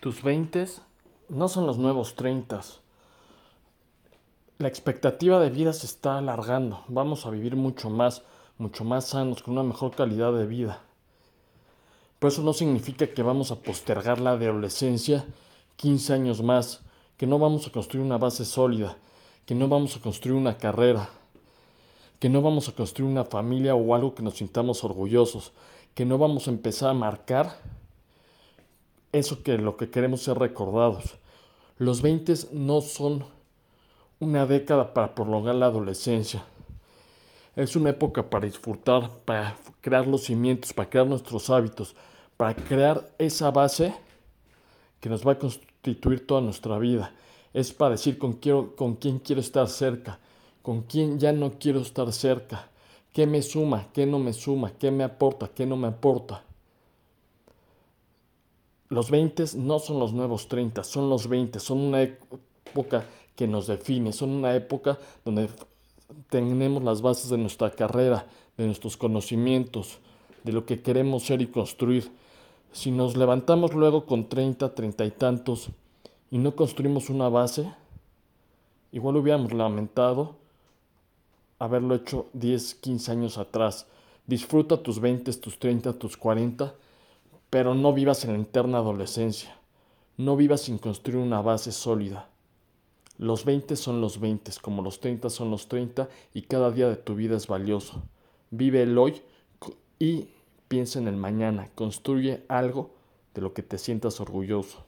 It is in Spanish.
Tus 20 no son los nuevos 30. La expectativa de vida se está alargando. Vamos a vivir mucho más, mucho más sanos, con una mejor calidad de vida. Pero eso no significa que vamos a postergar la adolescencia 15 años más, que no vamos a construir una base sólida, que no vamos a construir una carrera, que no vamos a construir una familia o algo que nos sintamos orgullosos, que no vamos a empezar a marcar eso que lo que queremos ser recordados. Los 20 no son una década para prolongar la adolescencia. Es una época para disfrutar, para crear los cimientos, para crear nuestros hábitos, para crear esa base que nos va a constituir toda nuestra vida. Es para decir con, quiero, quién quiero estar cerca, con quién ya no quiero estar cerca, qué me suma, qué no me suma, qué me aporta, qué no me aporta. Los 20 no son los nuevos 30, son los 20, son una época que nos define, son una época donde tenemos las bases de nuestra carrera, de nuestros conocimientos, de lo que queremos ser y construir. Si nos levantamos luego con 30, 30 y tantos y no construimos una base, igual hubiéramos lamentado haberlo hecho 10, 15 años atrás. Disfruta tus 20, tus 30, tus 40 pero no vivas en la eterna adolescencia. No vivas sin construir una base sólida. Los 20 son los 20, como los 30 son los 30, y cada día de tu vida es valioso. Vive el hoy y piensa en el mañana. Construye algo de lo que te sientas orgulloso.